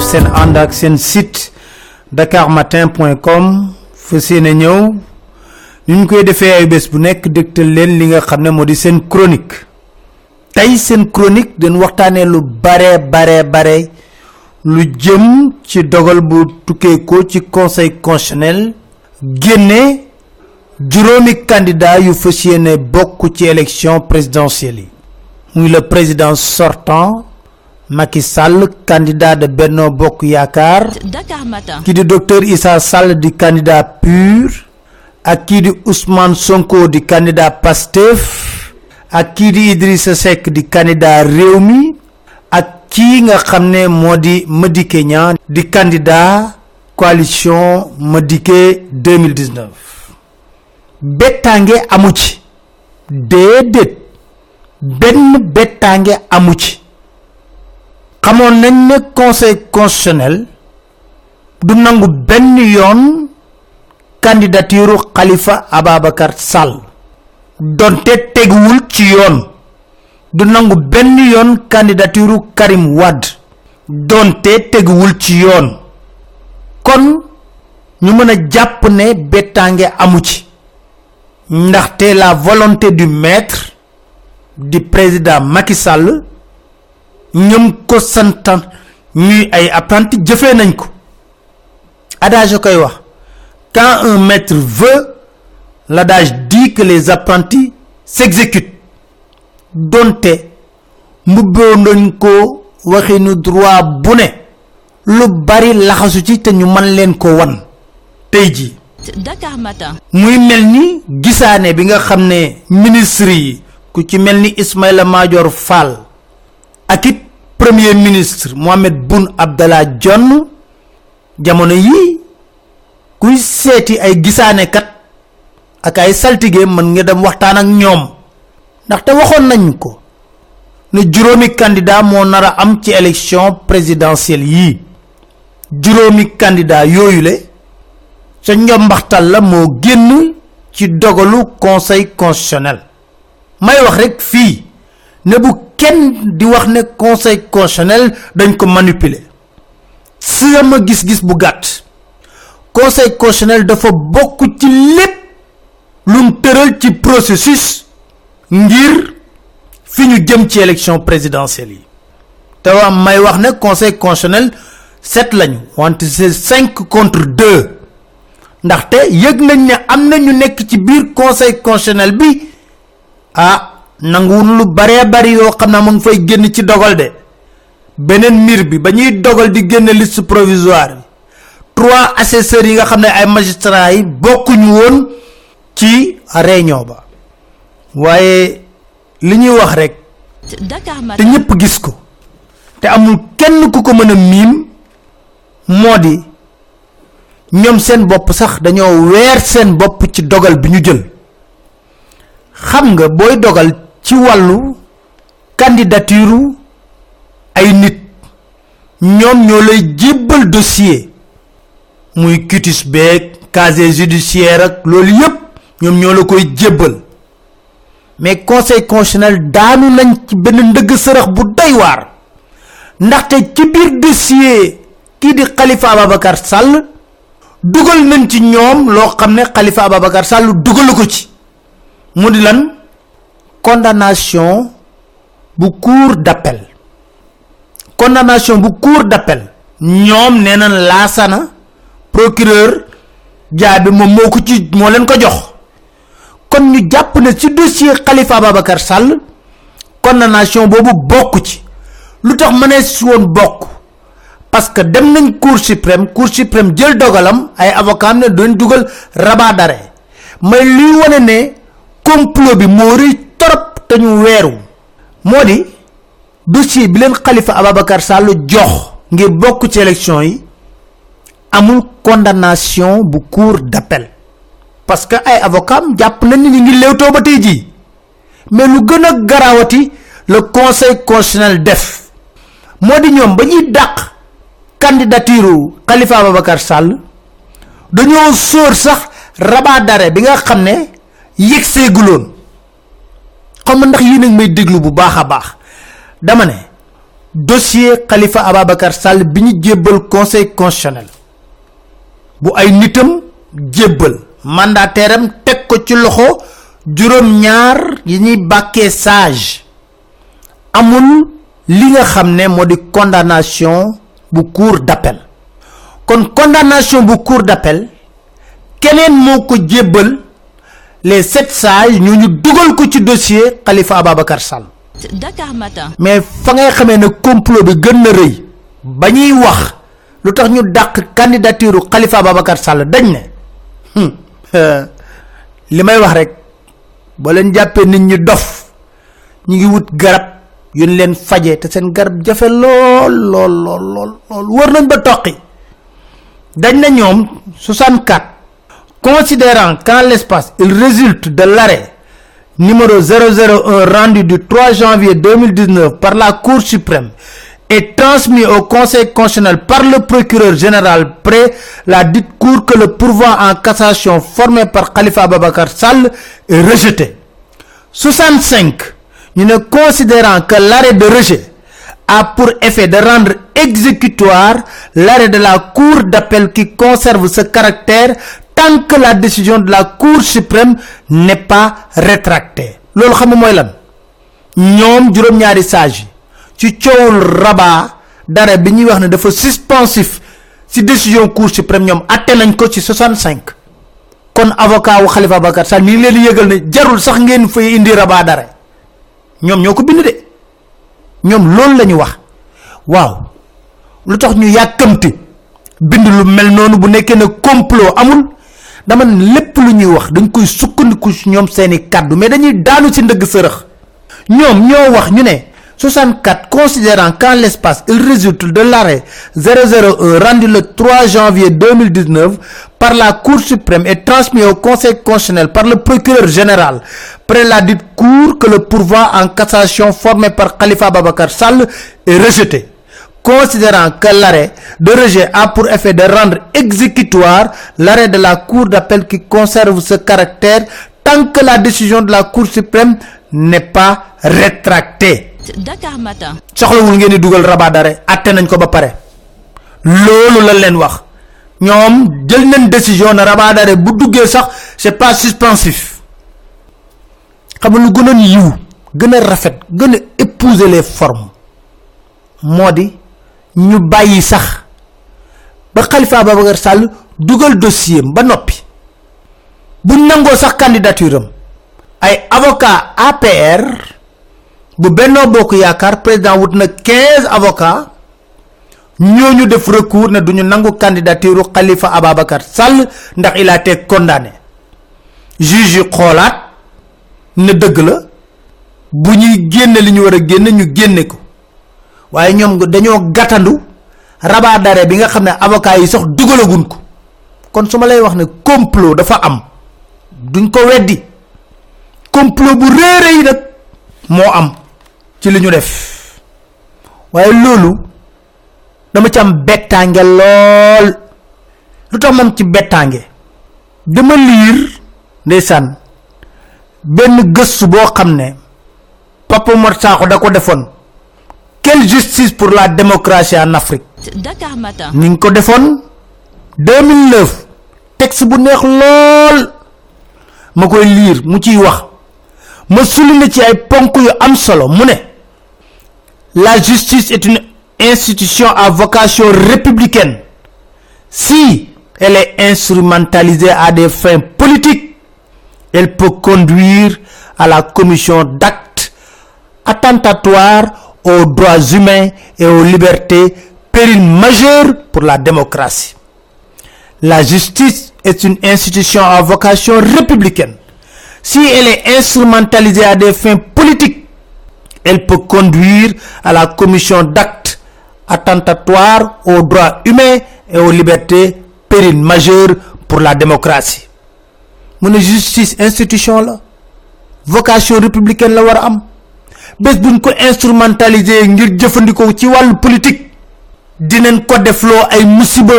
rafetlu seen seen site dakarmatin.com fa seene ñëw. Ñu koy defee ay bu seen chronique. Seen chronique lu bare bare bare lu jëm ci dogal conseil constitutionnel génne juróomi candidat yu fas yéene ci élection présidentielle le président sortant Macky Sall candidat de Benno Bokk Yaakaar ki di docteur Issa Sall di candidat pur ak kii di Ousmane Sonko di candidat Pastef ak kii di Idrissa Seck di candidat Rewmi ak kii nga xam ne moo di Madické Niang di candidat coalition Madické 2019 bettange amu ci. Déedéet. Benn bettange amu ci xamoon nañ ne conseil constitutionnel du nangu benn yoon candidature Khalifa Ababacar Sall. Donte teguwul ci yoon. Du nangu benn yoon candidature Karim Wade. Donte teguwul ci yoon. Kon ñu mën a jàpp ne bettange amu ci. Ndaxte la volonté du maître di président Macky Sall ñëm ko santan ñuy ay apprenti jëfee nañ ko. Adage koy wax quand un maître veut l'adage dit que les apprentis s'exécutent. Donte mbubboo nañ ko waxinu droit bu ne lu bari laxasu ci te ñu man leen ko wan. Tey ji Dakar Matin. muy mel ni gisaane bi nga xam ne ministre yi ku ci mel ni Ismaïla Madior Fall ak it premier ministre Mohamed Boun Abdallah Dionne jamono yii kuy seeti ay kat ak ay saltige mën nga dem waxtaan ak ñoom ndaxte waxoon nañ ko ne juróomi candidat moo nar a am ci élection présidentielle yii juróomi candidat yooyu le sa njombaxtal la moo génn ci dogalu conseil constitutionnel. May wax rek fii ne bu kenn di wax ne conseil constitutionnel dañ ko manipuler. Sama gis-gis bu gàtt. Conseil constitutionnel dafa bokk ci lépp lum tëral ci processus ngir fi ñu jëm ci élection présidentielle yi. Te waa may wax ne conseil constitutionnel sept lañu wante c'est cinq contre deux. Ndaxte yëg nañ ne am na ñu nekk ci biir conseil constitutionnel bi. Ah nanguwul lu baree bari yoo xam naa mu ngi fay génn ci dogal de. Beneen mbir bi ba ñuy dogal di génn liste provisoire bi trois assesseurs yi nga xam ne ay magistrats yi bokkuñu woon ci réunion ba. Waaye li ñuy wax rek te ñëpp gis ko te amul kenn ku ko mën a miim moo di ñoom seen bopp sax dañoo weer seen bopp ci dogal bi ñu jël. Xam nga booy dogal ci wàllu candidature ay nit. Ñoom ñoo dossier. Muy cutis beeg casier judiciaire ak loolu yépp ñoom ñoo la koy jébbal. Mais conseil constitutionnel daanu nañ ci benn ndëgg sërëx bu doy waar. Ndaxte ci biir dossier kii di Khalifa Ababacar Sall dugal nañ ci ñoom loo xam ne Khalifa Ababacar Sall dugalu ko ci. Mu di lan condamnation bu cour d'appel. Condamnation bu cour d'appel. Ñoom nee nañ laasana procureur jaabi moom moo ko ci moo leen ko jox. Kon ñu jàpp ne ci dossier Khalifa Ababacar Sall condamnation boobu bokk ci. Lu tax mënee si woon parce que dem nañ cour suprême cour suprême jël dogalam ay avocat ne doon dugal rabat d'arrêt. Mais luy wane ne complot bi moo rëy te ñu weeru moo di dossier bi Khalifa Ababacar Sall jox ngir bokk ci élection yi amul condamnation bu cour d'appel. Parce que ay avocat am jàpp nañ ni ngi léewtoo ba tey jii. Mais lu gën a garawati le conseil constitutionnel def. Moo di ñoom ba ñuy dàq candidature Khalifa Ababacar Sall dañoo sóor sax rabat d'arrêt bi nga xam xam ndax yii nag may déglu bu baax a baax. Dama ne dossier khalifa ababakar sall biñu jébbal conseil constitutionnel bu ay nitam jébbal mandataire am teg ko ci loxo juróom ñaar yi ñuy bàkkee sage. Amul li nga xam ne condamnation bu cour d'appel. Kon condamnation bu cour d'appel keneen moo ko les sept sages ñu ñu dugal ko ci dossier khalifa ababakar sall Dakar Matin. mais fa ngay xamee ne complot bi gën na rëy ba ñuy wax lu tax ñu dàq candidature khalifa ababakar sall dañ ne hmm, li may wax rek boo leen jàppee nit ñi dof ñi ngi wut garab yuñ leen faje te seen garab jafe lool lool lool lool lool wër nañ ba toqi dañ na ñoom 64 considérant qu'en l'espace il résulte de l'arrêt numéro 001 rendu du 3 janvier 2019 par la Cour suprême et transmis au Conseil constitutionnel par le procureur général près la dite Cour que le pourvoi en cassation formé par Khalifa Babakar Sall est rejeté. 65. Nous ne considérant que l'arrêt de rejet a pour effet de rendre exécutoire l'arrêt de la Cour d'appel qui conserve ce caractère tant que la décision de la Cour suprême n'est pas rétractée. loolu xam mooy lan? Ñoom juróom-ñaari sage ci coowul dara ne suspensif ci décision Cour suprême ñoom atte nañ ko ci 65 kon avocat wu Khalifa Bakar ni leen yëgal ne jarul sax ngeen fay indi dara ñoom ñoo de. Ñoom loolu la ñu wax. Waaw. Lu tax ñu yàkkamti bind lu ne complot amul? Dama lépp lu ñuy wax dañ koy sukkandiku ñoom mais dañuy daanu ci ndëgg sërëx. ñoom ñoo wax ñu ne 64 considérant qu'en l'espace il résulte de l'arrêt 001 rendu le 3 janvier 2019 par la Cour suprême et transmis au Conseil constitutionnel par le procureur général près la dite Cour que le pourvoi en cassation formé par Khalifa Babakar Sall est rejeté considérant que l'arrêt de rejet a pour effet de rendre exécutoire l'arrêt de la Cour d'appel qui conserve ce caractère tant que la décision de la Cour suprême n'est pas rétractée. Dakar Matin. soxlawul ngeen di dugal rabat d'arrêt atte nañ ko ba pare loolu la leen wax ñoom jël nañ décision na rabat d'arrêt bu duggee sax c'est pas suspensif xam lu gënoon yiw gën a rafet gën a épouser les formes moo di ñu bàyyi sax ba Khalifa Ababacar Sall dugal dossier ba noppi. Nangoo sax candidature am ay avocat APR bu Benno Bokk Yaakaar président wut na 15 avocats ñooñu def recours ne duñu nangu candidature Khalifa Ababacar Sall ndax il a été condamné. Juge yi xoolaat ne dëgg la bu ñuy génne li ñu génne ñu génne ko waaye ñoom dañoo gàttandu rabat d'arrêt bi nga xam ne avocat yi sax dugalagun ko. kon su ma lay wax ne complot dafa am. duñ ko weddi. complot bu réere yi nag am ci li ñu def. waaye loolu dama ci am bettange lool. lu tax moom ci bettange dama liir ndeysaan boo xam ne Papa da ko defoon quelle justice pour la démocratie en Afrique? Dakar Matin. ni ngi ko defoon. 2009 texte bu neex lool. Ma koy lire mu ciy wax. Ma souligner ci ay ponk yu am solo. Mu ne la justice est une institution à vocation républicaine. Si elle est instrumentalisée à des fins politiques elle peut conduire à la commission d'actes attentatoires aux droits humains et aux libertés péril majeur pour la démocratie. La justice est une institution à vocation républicaine. Si elle est instrumentalisée à des fins politiques elle peut conduire à la commission d'actes attentatoires aux droits humains et aux libertés péril majeur pour la démocratie. Mu ne justice institution la vocation républicaine la war a am bés buñ ko instrumentaliser ngir jëfandikoo ci politique dinañ ko defloo ay musiba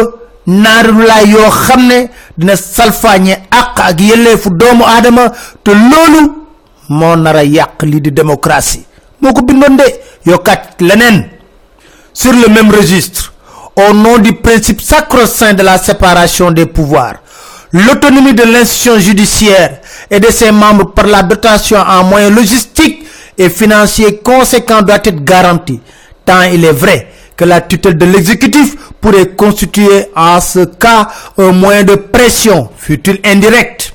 naarulaay yoo xam ne dina salfaañe àq ak yelleefu doomu aadama te loolu moo nar a yàq di démocratie moo ko bindoon sur le même registre au nom du principe sacro-saint de la séparation des pouvoirs. L'autonomie de l'institution judiciaire et de ses membres par la dotation en moyens logistiques et financiers conséquents doit être garantie, tant il est vrai que la tutelle de l'exécutif pourrait constituer en ce cas un moyen de pression, fut-il indirect,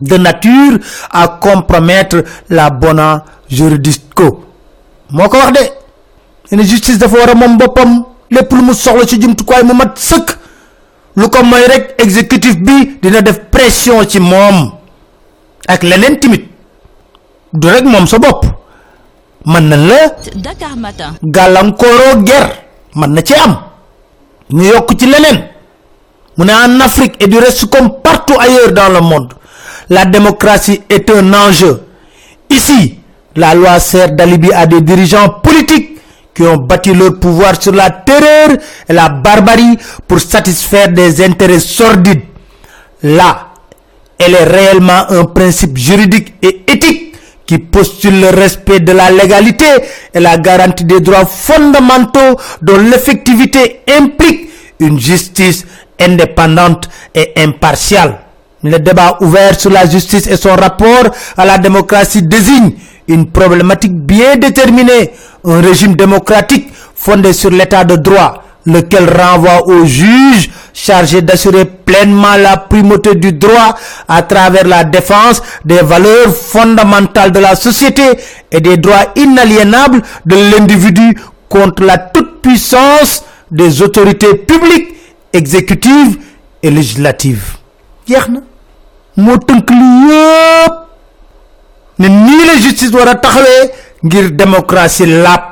de nature à compromettre la bona juridisco. moko wax de une justice dafa wara mom bopam lepp lu mu soxla ci jumtukaay mu mat seuk lu ko exécutif bi dina def pression ci mom ak du rek mom sa na la Dakar Matin. galankoro ger. man na ci am. ñu ci leneen. mu ne en Afrique et du reste comme partout ailleurs dans le monde la démocratie est un enjeu. Ici la loi sert d'alibi à des dirigeants politiques qui ont bâti leur pouvoir sur la terreur et la barbarie pour satisfaire des intérêts sordides. Là elle est réellement un principe juridique et éthique qui postule le respect de la légalité et la garantie des droits fondamentaux dont l'effectivité implique une justice indépendante et impartiale. Le débat ouvert sur la justice et son rapport à la démocratie désigne une problématique bien déterminée, un régime démocratique fondé sur l'état de droit, lequel renvoie au juge chargé d'assurer pleinement la primauté du droit à travers la défense des valeurs fondamentales de la société et des droits inaliénables de l'individu contre la toute-puissance des autorités publiques, exécutives et législatives. ne nii la justice démocratie laab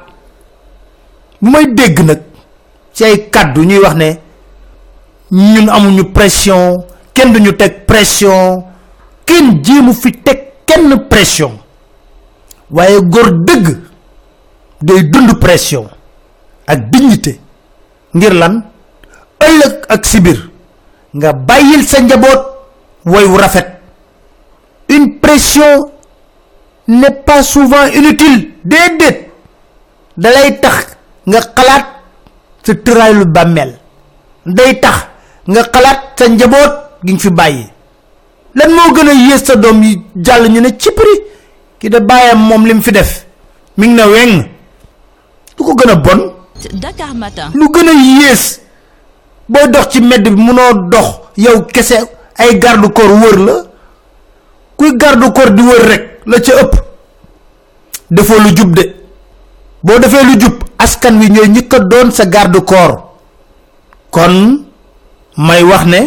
ci ay kaddu ñuy wax ne ñun amuñu pression kenn duñu teg pression kenn jéemu fi teg kenn pression. Waaye góor dëgg day dund pression ak dignité. Ngir lan? Ëllëg ak sibir nga bàyyil sa njaboot woy wu rafet. Une pression n'est pas souvent inutile déedéet. Dalay tax nga xalaat sa tëraayu bàmmeel. Day tax nga xalaat sa njaboot gi fi bàyyi. Lan moo gën a yées sa doom yi jàll ñu ne cipri? Ki da bàyyam moom lim fi def mi ngi na weng. Lu ko gën a bon? Dakar Matin. lu gën a yées dox ci mbedd bi munoo dox yow kese ay garde corps wër la. Kuy garde corps di wër rek la ca ëpp. Defoo lu jub de. Boo defee lu jub askan wi ñooy ñi ko doon sa garde corps kon may wax ne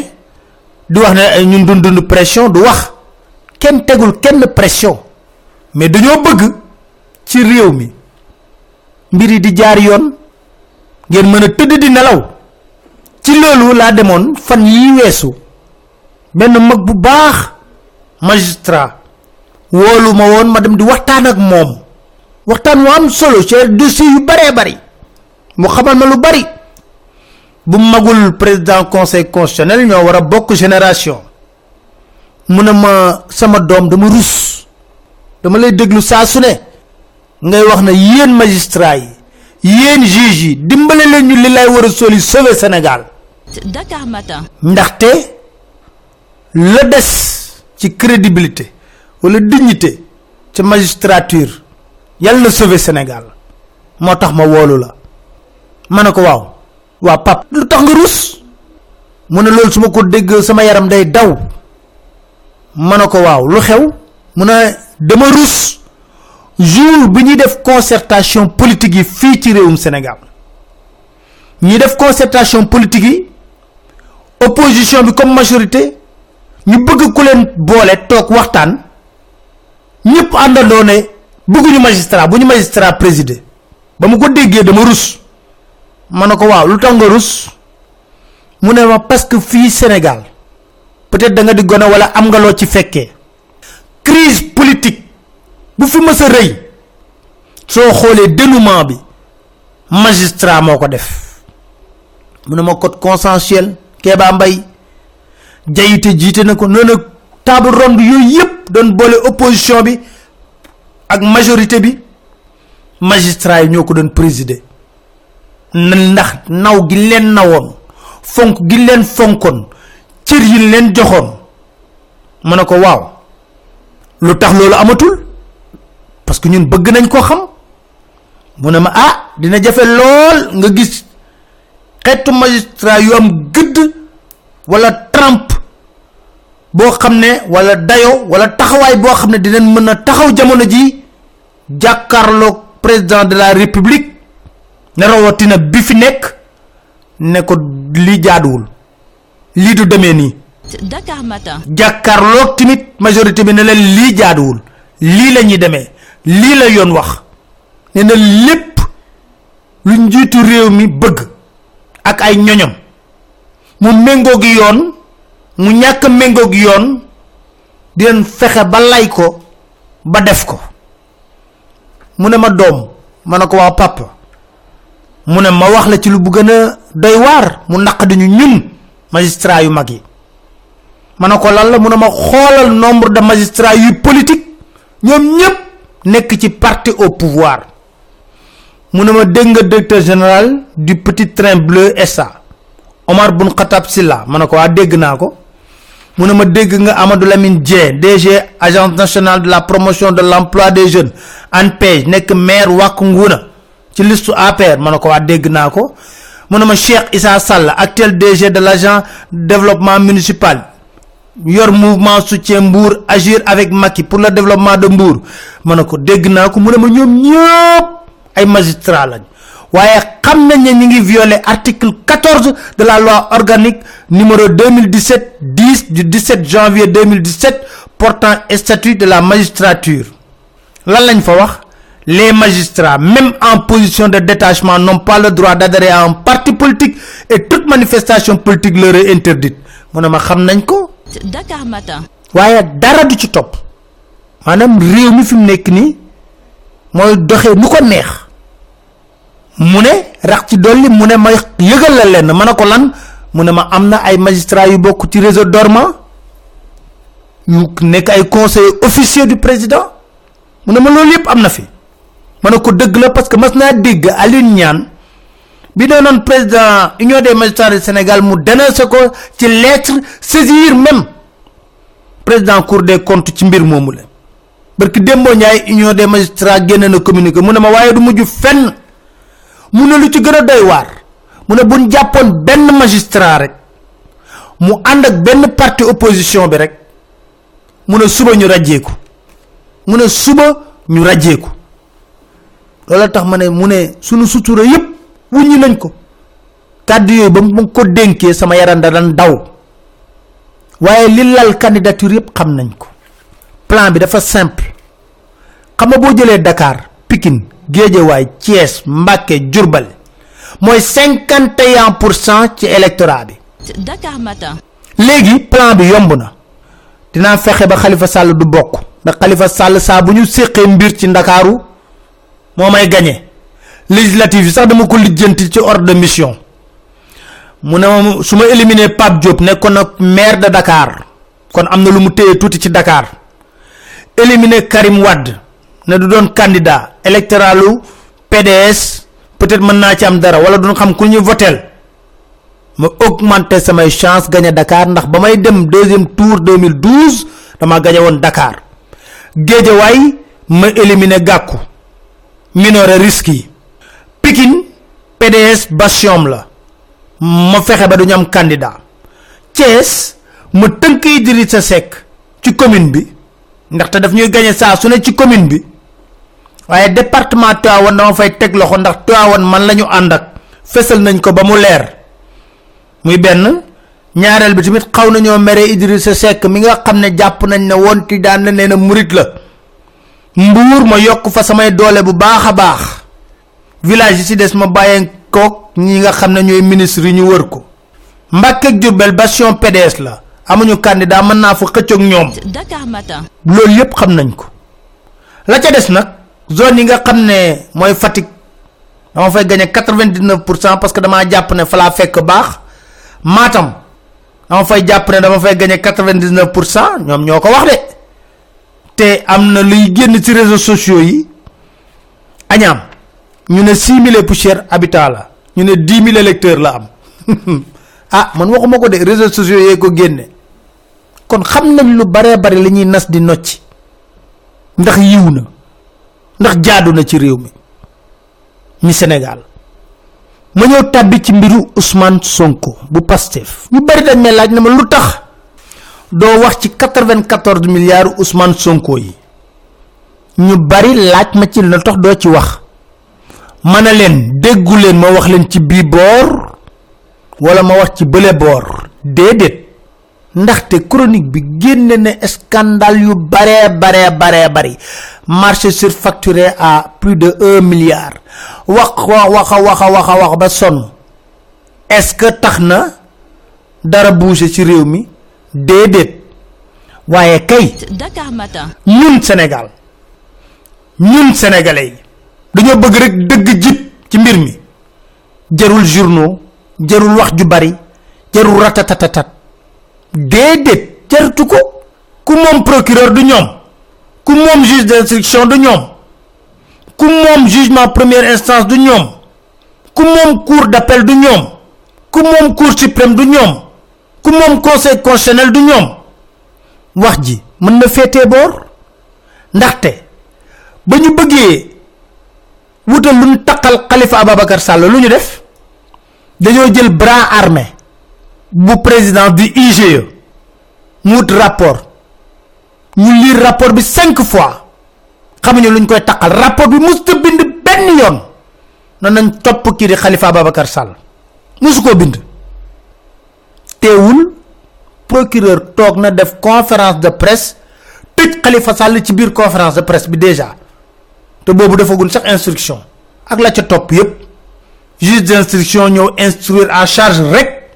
di wax ne ñun dund dund pression du wax. Kenn tegul kenn pression. Mais dañoo bëgg ci réew mi mbir yi di jaar yoon ngeen mën a tëdd di nelaw. Ci loolu laa demoon fan yi weesu. Benn mag bu baax magistrat woolu ma ma dem di waxtaan ak moom waxtaan wu am solo ci dossier yu baree bari. mu xamal ma lu bari. bu magul président conseil constitutionnel ñoo war a bokk génération. mu ne ma sama doom dama rus. dama lay déglu saa su ne. ngay wax na yéen magistrat yi yéen juge yi dimbale leen ñu li lay war a soli sauver sénégal. Dakar Matin. ndaxte la des ci crédibilité wala dignité ci magistrature yàlla na sauver sénégal. Moo tax ma woolu la. Ma ne pap lu tax nga rus? Mu ne loolu ko sama yaram day daw. Ma ne ko waaw lu xew? Mu dama rus jour ñuy def concertation politique yi fii ci réewum sénégal. Ñi def concertation politique yi opposition bi comme majorité ñu bëgg ku leen boole toog waxtaan. Ñëpp àndandoo ne bëgguñu magistrat bu ñu magistrat présider ba mu ko déggee dama rus. Ma ne ko waaw lu tax nga rus? Mu ne ma parce que fii sénégal peut-être da nga di gone wala am nga loo ci fekkee. Crise politique bu fi mës a rëy soo xoolee dénouement bi magistrat moo ko def. Mu ne ma code consensuel Kéba Mbay jayite jiite na ko na table ronde yooyu yëpp doon boole opposition bi ak majorité bi magistrat yi ñoo ko doon présider. Ndax naw gi leen nawoon fonk gi leen fonkon cër yi leen joxoon. Ma ne ko lu tax loolu amatul? Parce que ñun bëgg nañ ko xam. Mu ne ma ah dina jafe lool nga gis magistrat yu am gëdd wala trump boo xam ne wala dayo wala taxawaay boo xam ne dinañ mën a taxaw jamono ji jàkkaarloog président de la république ne rawatina bi fi nekk ne ko li jaaduwul lii du demee nii Dakar Matin. jàkkaarloog timit majorité bi ne leen lii jaaduwul lii la ñuy demee lii la yoon wax ne na lépp lu njiitu réew mi bëgg ak ay ñoñom mu méngoog yoon mu ñàkk méngoog yoon di leen fexe ba lay ko ba def ko. Mu ne ma doom ma ne ko waa papa. Mu ne ma wax la ci lu bu gën doy waar mu naq di ñu ñun magistrat yu mag yi. Lan la mu ma xoolal nombre de magistrats yu politique ñoom ñëpp nekk ci parti au pouvoir. Mu ne ma dégg nga directeur général du petit train bleu SA Omar Bun Khattab Silla ma ne ko waa ko mu ne ma dégg Amadou Lamine Dieng DG agence nationale de la promotion de l'emploi des jeunes ANPEJ nekk maire Wack Ngouna ci liste APR. Ma ne dégg naa ko. Cheikh Issa Sall actuel DG de l'agent développement municipal yor mouvement soutien Mbour agir avec Macky pour le développement de Mbour. Ma ne ko dégg naa ko waaye xam nañ ne ñi ngi violer article 14 de la loi organique numéro 2017 10 du 17 janvier 2017 portant statut de la magistrature. Lan lañ fa wax? Les magistrats même en position de détachement n'ont pas le droit d'adhérer à un parti politique et toute manifestation politique leur est interdite. Mu ne ma xam nañ ko. Dakar Matin. waaye dara du ci topp. Maanaam réew mi fi mu nekk nii mooy doxee nu ko neex mu ne rax ci dolli mu ne ma yëgal la lenn ma ne lan? Ma am na ay magistrats yu bokk ci réseau dormant yu nekk ay conseillers officiers du président. Mu ma loolu yëpp am na fi. Ma ne ko dëgg la parce que mas naa Alioune Niane bi doonoon président union des magistrats du Sénégal mu dénoncé ko ci lettre saisir même président cour des comptes ci mbir moomu la. Barki démboo ñaay union des magistrats génn na communiqué. Mu ma waaye du mujj fenn mu ne lu ci gën a doy waar. Mu ne buñ jàppoon benn magistrat rek mu ànd ak benn parti opposition bi rek mu ne suba ñu rajjeeku mu ne suba ñu rajjeeku loolu tax ma ne mu ne sunu sutura yépp wuññi nañ ko. Kàddu yooyu ba mu ko dénkee sama yaram da dan daw. Waaye li lal candidature yépp xam nañ ko. Plan bi dafa simple. Xam nga boo jëlee Dakar Pikine Guédiawaye Thiès Mbacké Diourbel mooy 51 pour cent ci électorat bi. Dakar Matin. léegi plan bi yomb na. Dinaa fexe ba Khalifa Sall du bokk. Ndax Khalifa Sall saa bu ñu séqee mbir ci ndakaaru moo may gagné. Législative yi sax dama ko lijjanti ci ordre de mission. Mu ne ma su ma éliminer Pape Diop nekkoon na maire de Dakar. Kon am na lu mu téye tuuti ci Dakar. Éliminer Karim Wade ne du doon candidat électoralu PDS peut-être mën naa ci am dara wala duñ xam ku ñu votel ma augmenter samay chance gagné Dakar ndax ba may dem deuxième tour 2012 dama gagné woon Dakar. Guédiawaye ma éliminer Gakou. Minorer risque PDS bastion la. ma fexe ba duñu am candidat. Thiès ma tënk Idrissa Seck ci commune bi. ndaxte daf ñuy gagné su ci commune bi waaye département Tivaouane dama fay teg loxo ndax Tivaouane man la ñu ànd ak. Fesal nañ ko ba mu leer. Muy benn. Ñaareel bi tamit xaw nañoo mere Idrissa Seck mi nga xam ne jàpp nañ ne woon ti daan na nee na murit la. Mbuur ma yokk fa samay doole bu baax a baax. Village yi ci des ma bàyyee kook ñi nga xam ne ñooy ministre yi ñu wër ko. Mbàkke ak Jurbel bastion PDS la. Amuñu candidat mën naa fa xëccoog ñoom. Dakar Matin. loolu yépp xam nañ ko. La ca des nag zone yi nga xam ne mooy Fatick dama fay gagné quatre-vingt-dix-neuf pour cent parce que damaa jàpp ne fa fekk baax. Matam dama fay jàpp ne dama fay gagné quatre-vingt-dix-neuf pour cent ñoom ñoo ko wax de. Te am na luy génn ci réseaux sociaux yi. Añaam ñu ne six mille poussières habitants la ñu ne 10 000 électeurs la am. Ah man waxuma ko de réseaux sociaux yee ko génne. Kon xam nañ lu bare bare li ñuy nas di nocci. Ndax yiw ndax jaadu na ci réew mi mi sénégal. Ma ñëw tabbi ci mbiru ousmane sonko bu pastef. Ñu bari dañ may laaj na ma lu tax doo wax ci 94 milliards ousmane sonko yi. Ñu bari laaj ma ci lu tax doo ci wax. Mana leen déggu leen ma wax leen ci bii boor wala ma wax ci bële boor. Déedéet. Ndaxte chronique bi génne scandale yu bare bare bare bari marché surfacturé à plus de 1 milliard. Wax wax waxa waxa waxa wax ba sonn. Est ce que tax na dara bouger ci réew mi? Déedéet. Waaye kay Dakar Matin. ñun sénégal ñun sénégalais dañoo bëgg rek dëgg jib ci mbir mi. Jarul journaux jarul wax ju bari jarul ratatatatat déedéet jaratu ko. Ku moom procureur du ñoom ku moom juge d'instruction du ñoom. Ku moom jugement première instance du ñoom. Ku moom cour d'appel du ñoom. Ku moom cour suprême du ñoom. Ku conseil constitutionnel du ñoom. Wax ji mën na féetee boor. Ndaxte ba ñu khalifa def? Bras armé bu président du IGE mu rapport ñu lire rapport bi cinq fois. Xamuñu luñ koy takkal rapport bi musta bind benn yoon. Na nañ topp kii di khalifa ababacar sall. Musu ko bind. Teewul procureur toog na def conférence de presse tëj khalifa sall ci biir conférence de presse bi déjà. Te boobu defagul sax instruction. Ak la ca topp yépp. Juge d'instruction ñëw instruire à charge rek.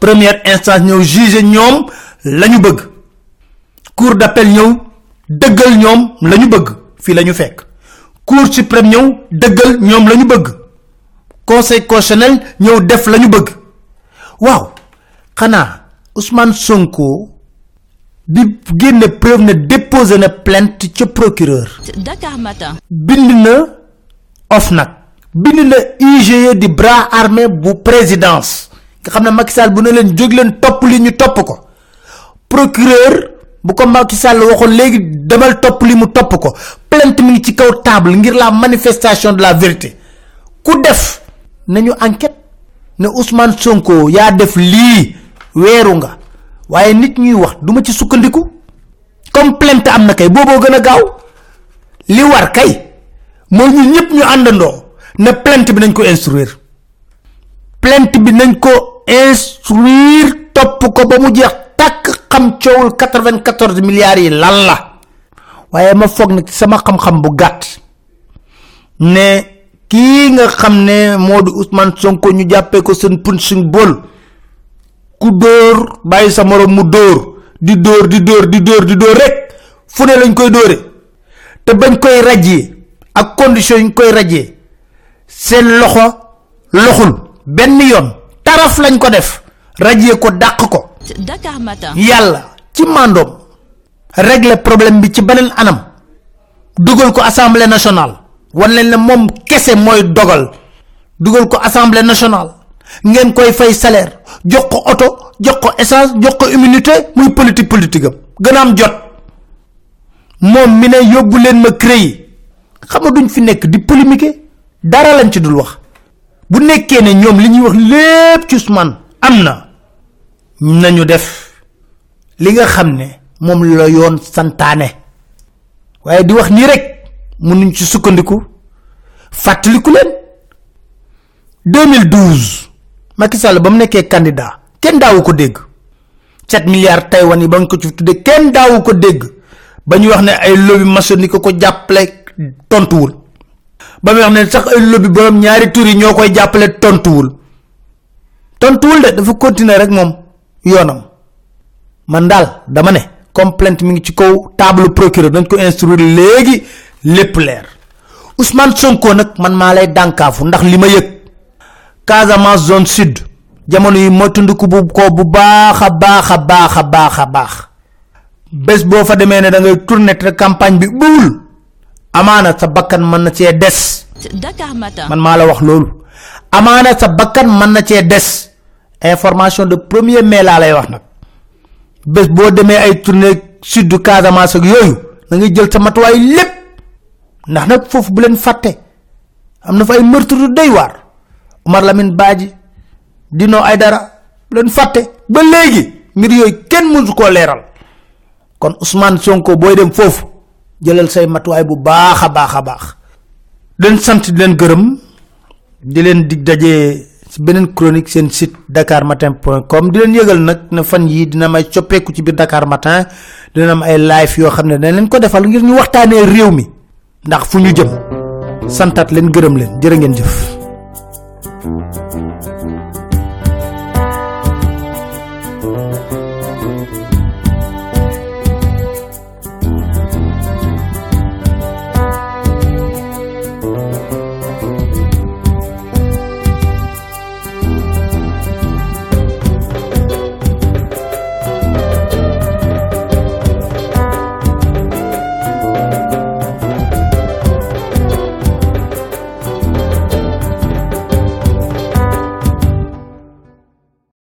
Première instance ñëw juger ñoom lañu bëgg cour d'appel ñëw dëggal ñoom lañu bëgg fii lañu fekk. Cour suprême ñëw dëggal ñoom lañu bëgg. Conseil constitutionnel ñëw def lañu bëgg. Waaw xanaa ousmane sonko bi génne preuve ne déposé na plainte ca procureur. Dakar Matin. bind na OFNAC. Bind na IGE di bras armé bu présidence. Nga xam ne Macky Sall bu ne leen jóg leen topp li ñu topp ko. Procureur bu ko Macky Sall waxoon léegi demal topp li mu topp ko. Plainte mi ngi ci kaw table ngir la manifestation de la vérité. Ku def nañu enquête ne Ousmane Sonko yaa def lii weeru nga. Waaye nit ñuy wax duma ci sukkandiku. Comme plainte am na kay booboo gën a gaaw. Li war kay mooy ñu ñëpp ñu àndandoo ne plainte bi nañ ko instruire. Plainte bi nañ ko instruire topp ko ba mu jeex tàkk xam coowul 94 milliards yi lan la. Waaye ma foog ne sama xam-xam bu gàtt. Ne kii nga xam ne moo Ousmane Sonko ñu jàppee ko seen punching ball. Ku dóor bàyyi sa morom mu dóor. Di dóor di dóor di dóor di dóor rek. Fu ne lañ koy dóore. Te bañ koy rajee ak condition yi koy rajee seen loxo loxul benn yoon. Taraf lañ ko def. Rajee ko dàq ko Dakar Matin. yàlla ci mandoom régler problème bi ci anam. Dugal ko assemblée nationale. Wan leen ne moom kese mooy dogal. Dugal ko assemblée nationale. Ngeen koy fay salaire. Jox ko oto jox ko essence jox ko immunité muy politique politique am. Jot. Moom mi ne yóbbu leen ma duñ fi di polémiquer. Dara lañ ci dul wax. Bu nekkee ne ñoom li ñuy wax lépp ci am na nañu def li nga xam ne moom la yoon santaane. waaye di wax nii rek mënuñ ci sukkandiku. fàttaliku leen. 2012 Macky Sall ba mu nekkee candidat kenn daawu ko dégg. 7 milliards Taïwan yi ba nga ko ci tudde kenn daawu ko dégg. ba ñu wax ne ay lobby maçonnique ko jàppale tontuwul. ba mu wax ne sax ay lobby borom ñaari tur yi ñoo koy jàppale tontuwul. tontuwul de dafa continuer rek moom yoonam man daal dama ne complainte mi ngi ci kaw table procureur. Dañ ko instruire léegi lépp leer. Ousmane Sonko nag man maa lay dànkaafu ndax li ma yëg. Casamance zone sud. Jamono yi moytandiku bu ko bu baax a baax a baax a baax a baax. Bés boo fa demee ne da ngay tourner te campagne bi ubbiwul amaana sa bakkan mën na cee des. Dakar Matin. man maa la wax loolu. Amana sa bakkan man na ci des information de premier mai la lay wax nak bes bo demé ay tournée sud du casamance ak yoyu da ngay jël sa matuwaay lépp. Ndax nag foofu bu leen fàtte am na fa ay meurtre du doy waar. Umar lamin baaji dino ay dara bu leen fàtte ba léegi mbir yooyu kenn mësu koo leeral. Kon ousmane sonko booy dem foofu jëlal say matuwaay bu baax a baax den sant di leen gërëm di leen dig daje ci beneen chronique seen site dakarmatin.com di leen yëgal nag ne fan yi dina may coppeeku ci biir dakar matin dina am ay live yoo xam ne dañ leen ko defal ngir ñu waxtaanee réew mi ndax fu ñu jëm. Santat leen gërëm leen. Jërë ngeen jëf